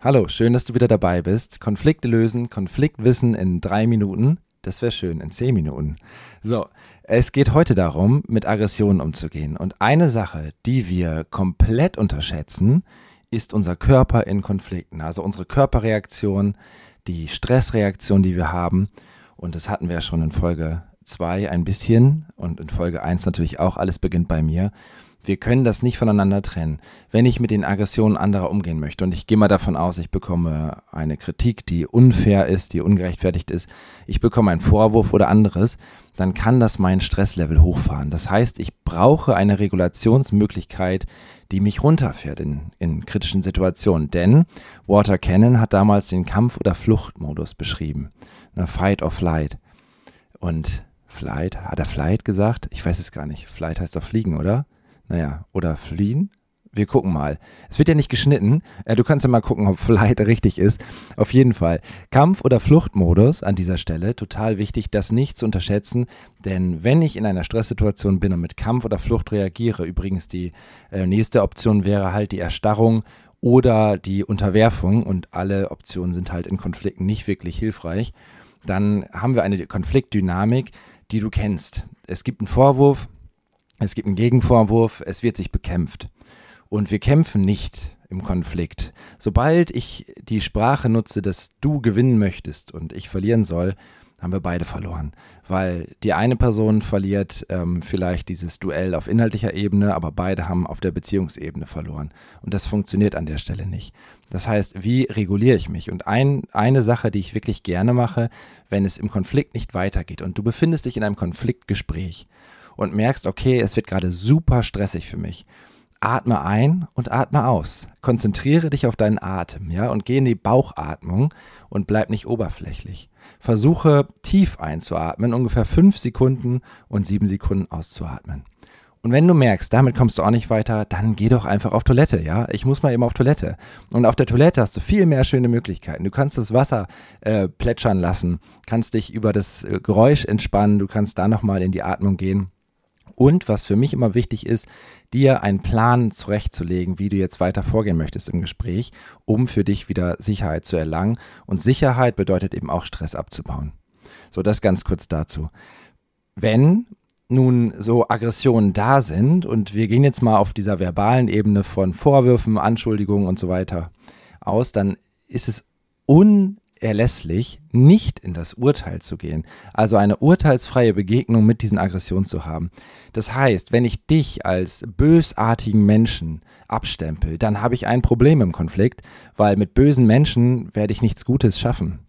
Hallo, schön, dass du wieder dabei bist. Konflikte lösen, Konfliktwissen in drei Minuten. Das wäre schön, in zehn Minuten. So, es geht heute darum, mit Aggressionen umzugehen. Und eine Sache, die wir komplett unterschätzen, ist unser Körper in Konflikten. Also unsere Körperreaktion, die Stressreaktion, die wir haben. Und das hatten wir ja schon in Folge 2 ein bisschen und in Folge 1 natürlich auch. Alles beginnt bei mir. Wir können das nicht voneinander trennen. Wenn ich mit den Aggressionen anderer umgehen möchte und ich gehe mal davon aus, ich bekomme eine Kritik, die unfair ist, die ungerechtfertigt ist, ich bekomme einen Vorwurf oder anderes, dann kann das mein Stresslevel hochfahren. Das heißt, ich brauche eine Regulationsmöglichkeit, die mich runterfährt in, in kritischen Situationen. Denn Walter Cannon hat damals den Kampf- oder Fluchtmodus beschrieben. Eine Fight or Flight. Und Flight, hat er Flight gesagt? Ich weiß es gar nicht. Flight heißt doch fliegen, oder? Naja, oder fliehen? Wir gucken mal. Es wird ja nicht geschnitten. Äh, du kannst ja mal gucken, ob Flight richtig ist. Auf jeden Fall. Kampf- oder Fluchtmodus an dieser Stelle. Total wichtig, das nicht zu unterschätzen. Denn wenn ich in einer Stresssituation bin und mit Kampf oder Flucht reagiere, übrigens die äh, nächste Option wäre halt die Erstarrung oder die Unterwerfung und alle Optionen sind halt in Konflikten nicht wirklich hilfreich, dann haben wir eine Konfliktdynamik, die du kennst. Es gibt einen Vorwurf, es gibt einen Gegenvorwurf, es wird sich bekämpft. Und wir kämpfen nicht im Konflikt. Sobald ich die Sprache nutze, dass du gewinnen möchtest und ich verlieren soll, haben wir beide verloren. Weil die eine Person verliert ähm, vielleicht dieses Duell auf inhaltlicher Ebene, aber beide haben auf der Beziehungsebene verloren. Und das funktioniert an der Stelle nicht. Das heißt, wie reguliere ich mich? Und ein, eine Sache, die ich wirklich gerne mache, wenn es im Konflikt nicht weitergeht und du befindest dich in einem Konfliktgespräch und merkst, okay, es wird gerade super stressig für mich. Atme ein und atme aus. Konzentriere dich auf deinen Atem, ja, und geh in die Bauchatmung und bleib nicht oberflächlich. Versuche tief einzuatmen, ungefähr fünf Sekunden und sieben Sekunden auszuatmen. Und wenn du merkst, damit kommst du auch nicht weiter, dann geh doch einfach auf Toilette, ja? Ich muss mal eben auf Toilette. Und auf der Toilette hast du viel mehr schöne Möglichkeiten. Du kannst das Wasser äh, plätschern lassen, kannst dich über das äh, Geräusch entspannen, du kannst da nochmal in die Atmung gehen. Und was für mich immer wichtig ist, dir einen Plan zurechtzulegen, wie du jetzt weiter vorgehen möchtest im Gespräch, um für dich wieder Sicherheit zu erlangen. Und Sicherheit bedeutet eben auch Stress abzubauen. So, das ganz kurz dazu. Wenn nun so Aggressionen da sind und wir gehen jetzt mal auf dieser verbalen Ebene von Vorwürfen, Anschuldigungen und so weiter aus, dann ist es un erlässlich, nicht in das Urteil zu gehen, also eine urteilsfreie Begegnung mit diesen Aggressionen zu haben. Das heißt, wenn ich dich als bösartigen Menschen abstempel, dann habe ich ein Problem im Konflikt, weil mit bösen Menschen werde ich nichts Gutes schaffen.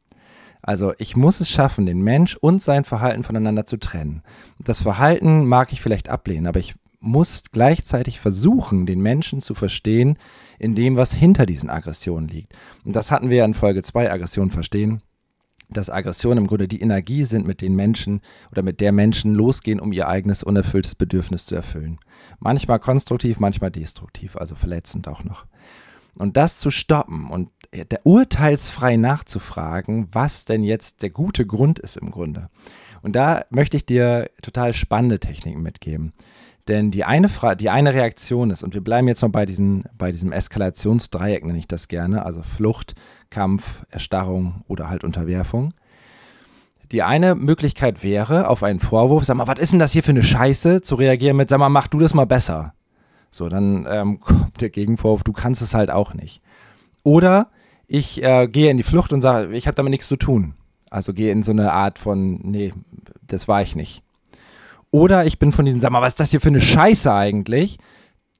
Also ich muss es schaffen, den Mensch und sein Verhalten voneinander zu trennen. Das Verhalten mag ich vielleicht ablehnen, aber ich muss gleichzeitig versuchen, den Menschen zu verstehen, in dem, was hinter diesen Aggressionen liegt. Und das hatten wir ja in Folge 2, Aggression verstehen, dass Aggressionen im Grunde die Energie sind, mit den Menschen oder mit der Menschen losgehen, um ihr eigenes unerfülltes Bedürfnis zu erfüllen. Manchmal konstruktiv, manchmal destruktiv, also verletzend auch noch. Und das zu stoppen und der urteilsfrei nachzufragen, was denn jetzt der gute Grund ist im Grunde. Und da möchte ich dir total spannende Techniken mitgeben. Denn die eine, Fra die eine Reaktion ist, und wir bleiben jetzt mal bei, diesen, bei diesem Eskalationsdreieck, nenne ich das gerne, also Flucht, Kampf, Erstarrung oder halt Unterwerfung. Die eine Möglichkeit wäre, auf einen Vorwurf, sag mal, was ist denn das hier für eine Scheiße, zu reagieren mit, sag mal, mach du das mal besser. So, dann ähm, kommt der Gegenvorwurf, du kannst es halt auch nicht. Oder ich äh, gehe in die Flucht und sage, ich habe damit nichts zu tun. Also gehe in so eine Art von, nee, das war ich nicht. Oder ich bin von diesen, sag mal, was ist das hier für eine Scheiße eigentlich?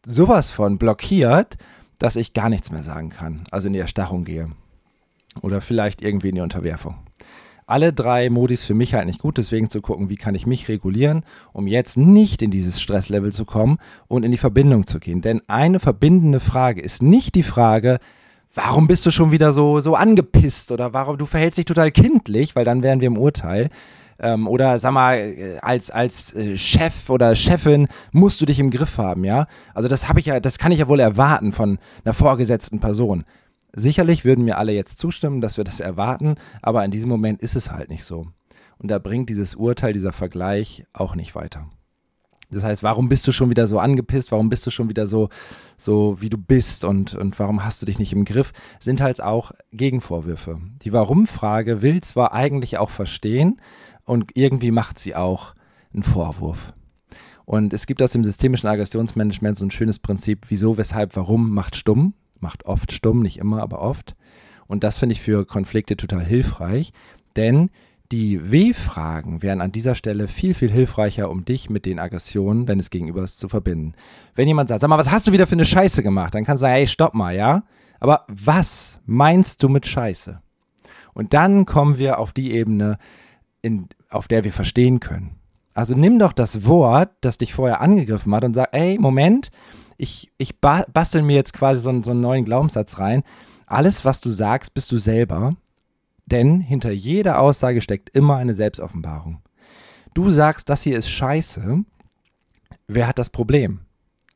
Sowas von blockiert, dass ich gar nichts mehr sagen kann. Also in die Erstarrung gehe. Oder vielleicht irgendwie in die Unterwerfung. Alle drei Modis für mich halt nicht gut, deswegen zu gucken, wie kann ich mich regulieren, um jetzt nicht in dieses Stresslevel zu kommen und in die Verbindung zu gehen. Denn eine verbindende Frage ist nicht die Frage, warum bist du schon wieder so, so angepisst oder warum du verhältst dich total kindlich, weil dann wären wir im Urteil, ähm, oder sag mal, äh, als, als äh, Chef oder Chefin musst du dich im Griff haben, ja? Also das habe ich ja, das kann ich ja wohl erwarten von einer vorgesetzten Person. Sicherlich würden mir alle jetzt zustimmen, dass wir das erwarten, aber in diesem Moment ist es halt nicht so. Und da bringt dieses Urteil, dieser Vergleich auch nicht weiter. Das heißt, warum bist du schon wieder so angepisst? Warum bist du schon wieder so, so wie du bist? Und, und warum hast du dich nicht im Griff? Sind halt auch Gegenvorwürfe. Die Warum-Frage will zwar eigentlich auch verstehen und irgendwie macht sie auch einen Vorwurf. Und es gibt aus dem systemischen Aggressionsmanagement so ein schönes Prinzip, wieso, weshalb, warum macht stumm, macht oft stumm, nicht immer, aber oft. Und das finde ich für Konflikte total hilfreich, denn die W-Fragen wären an dieser Stelle viel, viel hilfreicher, um dich mit den Aggressionen deines Gegenübers zu verbinden. Wenn jemand sagt, sag mal, was hast du wieder für eine Scheiße gemacht? Dann kannst du sagen, hey, stopp mal, ja? Aber was meinst du mit Scheiße? Und dann kommen wir auf die Ebene, in, auf der wir verstehen können. Also nimm doch das Wort, das dich vorher angegriffen hat und sag, ey, Moment, ich, ich bastel mir jetzt quasi so, so einen neuen Glaubenssatz rein. Alles, was du sagst, bist du selber. Denn hinter jeder Aussage steckt immer eine Selbstoffenbarung. Du sagst, das hier ist scheiße. Wer hat das Problem?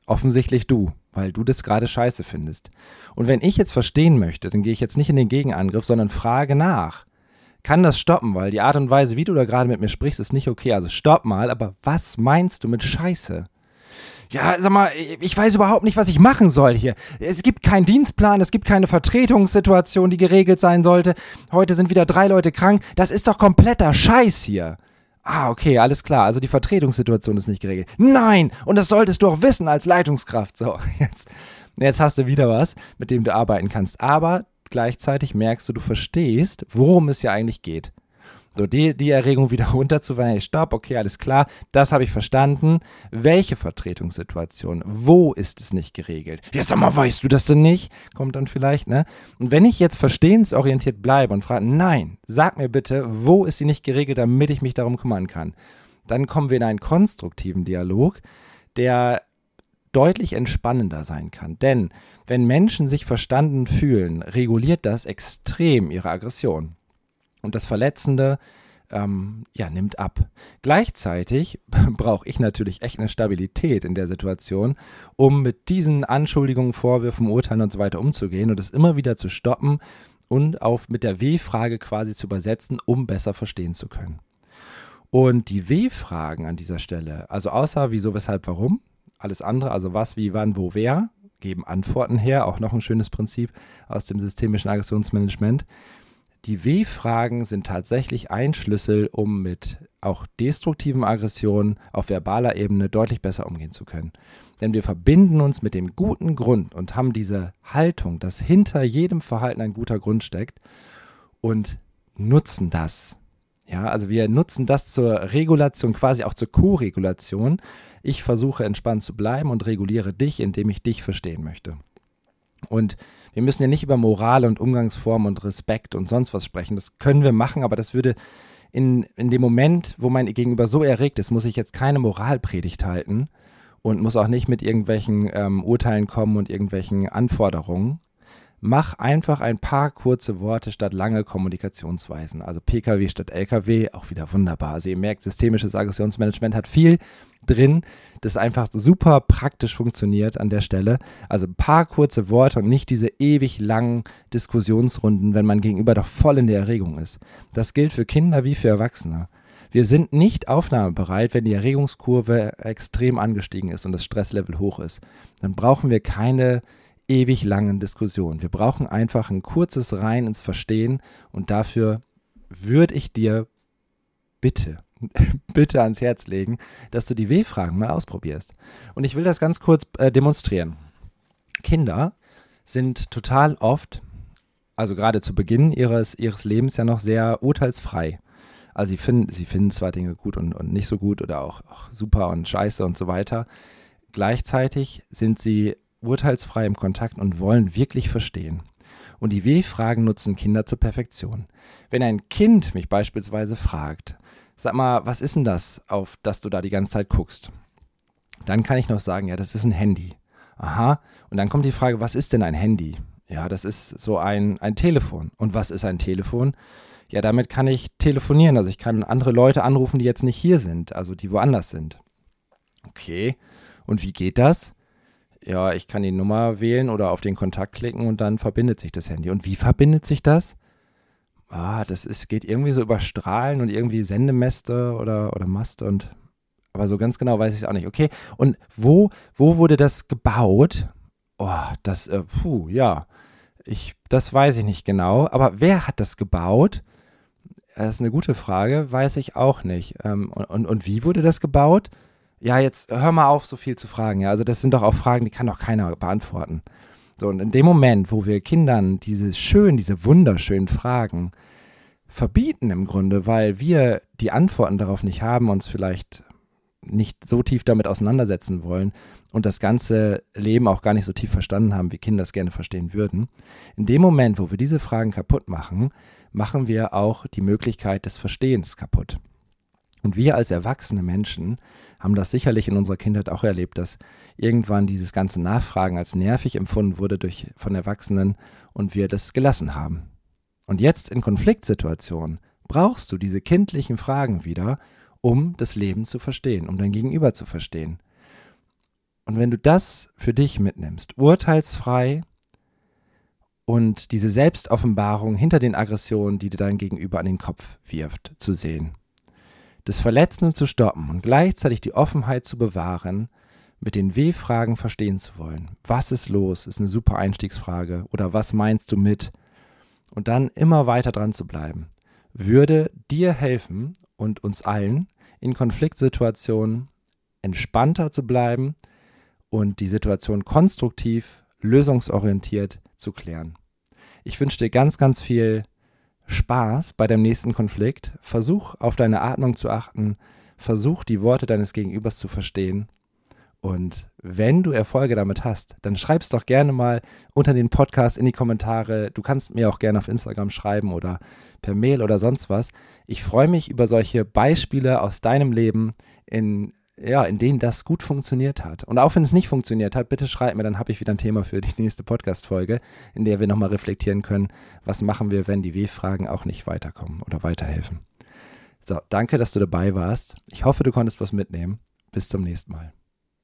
Offensichtlich du, weil du das gerade scheiße findest. Und wenn ich jetzt verstehen möchte, dann gehe ich jetzt nicht in den Gegenangriff, sondern frage nach. Kann das stoppen, weil die Art und Weise, wie du da gerade mit mir sprichst, ist nicht okay. Also stopp mal, aber was meinst du mit Scheiße? ja, sag mal, ich weiß überhaupt nicht, was ich machen soll hier. Es gibt keinen Dienstplan, es gibt keine Vertretungssituation, die geregelt sein sollte. Heute sind wieder drei Leute krank. Das ist doch kompletter Scheiß hier. Ah, okay, alles klar. Also die Vertretungssituation ist nicht geregelt. Nein, und das solltest du auch wissen als Leitungskraft. So, jetzt, jetzt hast du wieder was, mit dem du arbeiten kannst. Aber gleichzeitig merkst du, du verstehst, worum es ja eigentlich geht. So, die, die Erregung wieder runterzufahren, hey, stopp, okay, alles klar, das habe ich verstanden. Welche Vertretungssituation? Wo ist es nicht geregelt? Ja, sag mal, weißt du das denn nicht? Kommt dann vielleicht, ne? Und wenn ich jetzt verstehensorientiert bleibe und frage, nein, sag mir bitte, wo ist sie nicht geregelt, damit ich mich darum kümmern kann? Dann kommen wir in einen konstruktiven Dialog, der deutlich entspannender sein kann. Denn wenn Menschen sich verstanden fühlen, reguliert das extrem ihre Aggression und das Verletzende ähm, ja, nimmt ab. Gleichzeitig brauche ich natürlich echt eine Stabilität in der Situation, um mit diesen Anschuldigungen, Vorwürfen, Urteilen und so weiter umzugehen und es immer wieder zu stoppen und auf mit der W-Frage quasi zu übersetzen, um besser verstehen zu können. Und die W-Fragen an dieser Stelle, also außer wieso, weshalb, warum, alles andere, also was, wie, wann, wo, wer, geben Antworten her, auch noch ein schönes Prinzip aus dem systemischen Aggressionsmanagement. Die W-Fragen sind tatsächlich ein Schlüssel, um mit auch destruktiven Aggressionen auf verbaler Ebene deutlich besser umgehen zu können. Denn wir verbinden uns mit dem guten Grund und haben diese Haltung, dass hinter jedem Verhalten ein guter Grund steckt und nutzen das. Ja, also wir nutzen das zur Regulation, quasi auch zur Co-Regulation. Ich versuche entspannt zu bleiben und reguliere dich, indem ich dich verstehen möchte. Und wir müssen ja nicht über Moral und Umgangsform und Respekt und sonst was sprechen. Das können wir machen, aber das würde in, in dem Moment, wo mein Gegenüber so erregt ist, muss ich jetzt keine Moralpredigt halten und muss auch nicht mit irgendwelchen ähm, Urteilen kommen und irgendwelchen Anforderungen. Mach einfach ein paar kurze Worte statt lange Kommunikationsweisen. Also PKW statt LKW, auch wieder wunderbar. Also ihr merkt, systemisches Aggressionsmanagement hat viel drin, das einfach super praktisch funktioniert an der Stelle. Also ein paar kurze Worte und nicht diese ewig langen Diskussionsrunden, wenn man gegenüber doch voll in der Erregung ist. Das gilt für Kinder wie für Erwachsene. Wir sind nicht aufnahmebereit, wenn die Erregungskurve extrem angestiegen ist und das Stresslevel hoch ist. Dann brauchen wir keine ewig langen Diskussionen. Wir brauchen einfach ein kurzes Rein ins Verstehen und dafür würde ich dir bitte bitte ans Herz legen, dass du die W-Fragen mal ausprobierst. Und ich will das ganz kurz äh, demonstrieren. Kinder sind total oft, also gerade zu Beginn ihres, ihres Lebens ja noch sehr urteilsfrei. Also sie finden, sie finden zwar Dinge gut und, und nicht so gut oder auch, auch super und scheiße und so weiter. Gleichzeitig sind sie urteilsfrei im Kontakt und wollen wirklich verstehen. Und die W-Fragen nutzen Kinder zur Perfektion. Wenn ein Kind mich beispielsweise fragt, sag mal, was ist denn das, auf das du da die ganze Zeit guckst? Dann kann ich noch sagen, ja, das ist ein Handy. Aha. Und dann kommt die Frage, was ist denn ein Handy? Ja, das ist so ein, ein Telefon. Und was ist ein Telefon? Ja, damit kann ich telefonieren. Also ich kann andere Leute anrufen, die jetzt nicht hier sind, also die woanders sind. Okay. Und wie geht das? Ja, ich kann die Nummer wählen oder auf den Kontakt klicken und dann verbindet sich das Handy. Und wie verbindet sich das? ah, das ist, geht irgendwie so über Strahlen und irgendwie Sendemäste oder, oder Mast und Aber so ganz genau weiß ich es auch nicht. Okay, und wo, wo wurde das gebaut? Oh, das, äh, puh, ja. Ich, das weiß ich nicht genau. Aber wer hat das gebaut? Das ist eine gute Frage, weiß ich auch nicht. Ähm, und, und, und wie wurde das gebaut? Ja, jetzt hör mal auf, so viel zu fragen. Ja, also das sind doch auch Fragen, die kann doch keiner beantworten. So, und in dem Moment, wo wir Kindern diese schönen, diese wunderschönen Fragen verbieten im Grunde, weil wir die Antworten darauf nicht haben, uns vielleicht nicht so tief damit auseinandersetzen wollen und das ganze Leben auch gar nicht so tief verstanden haben, wie Kinder es gerne verstehen würden. In dem Moment, wo wir diese Fragen kaputt machen, machen wir auch die Möglichkeit des Verstehens kaputt. Und wir als erwachsene Menschen haben das sicherlich in unserer Kindheit auch erlebt, dass irgendwann dieses ganze Nachfragen als nervig empfunden wurde durch, von Erwachsenen und wir das gelassen haben. Und jetzt in Konfliktsituationen brauchst du diese kindlichen Fragen wieder, um das Leben zu verstehen, um dein Gegenüber zu verstehen. Und wenn du das für dich mitnimmst, urteilsfrei und diese Selbstoffenbarung hinter den Aggressionen, die dir dein Gegenüber an den Kopf wirft, zu sehen, das Verletzende zu stoppen und gleichzeitig die Offenheit zu bewahren, mit den W-Fragen verstehen zu wollen. Was ist los? Ist eine super Einstiegsfrage. Oder was meinst du mit? Und dann immer weiter dran zu bleiben, würde dir helfen und uns allen in Konfliktsituationen entspannter zu bleiben und die Situation konstruktiv, lösungsorientiert zu klären. Ich wünsche dir ganz, ganz viel Spaß bei deinem nächsten Konflikt. Versuch auf deine Atmung zu achten. Versuch die Worte deines Gegenübers zu verstehen. Und wenn du Erfolge damit hast, dann schreib es doch gerne mal unter den Podcast in die Kommentare. Du kannst mir auch gerne auf Instagram schreiben oder per Mail oder sonst was. Ich freue mich über solche Beispiele aus deinem Leben, in ja, in denen das gut funktioniert hat. Und auch wenn es nicht funktioniert hat, bitte schreib mir, dann habe ich wieder ein Thema für die nächste Podcast-Folge, in der wir nochmal reflektieren können, was machen wir, wenn die W-Fragen auch nicht weiterkommen oder weiterhelfen. So, danke, dass du dabei warst. Ich hoffe, du konntest was mitnehmen. Bis zum nächsten Mal.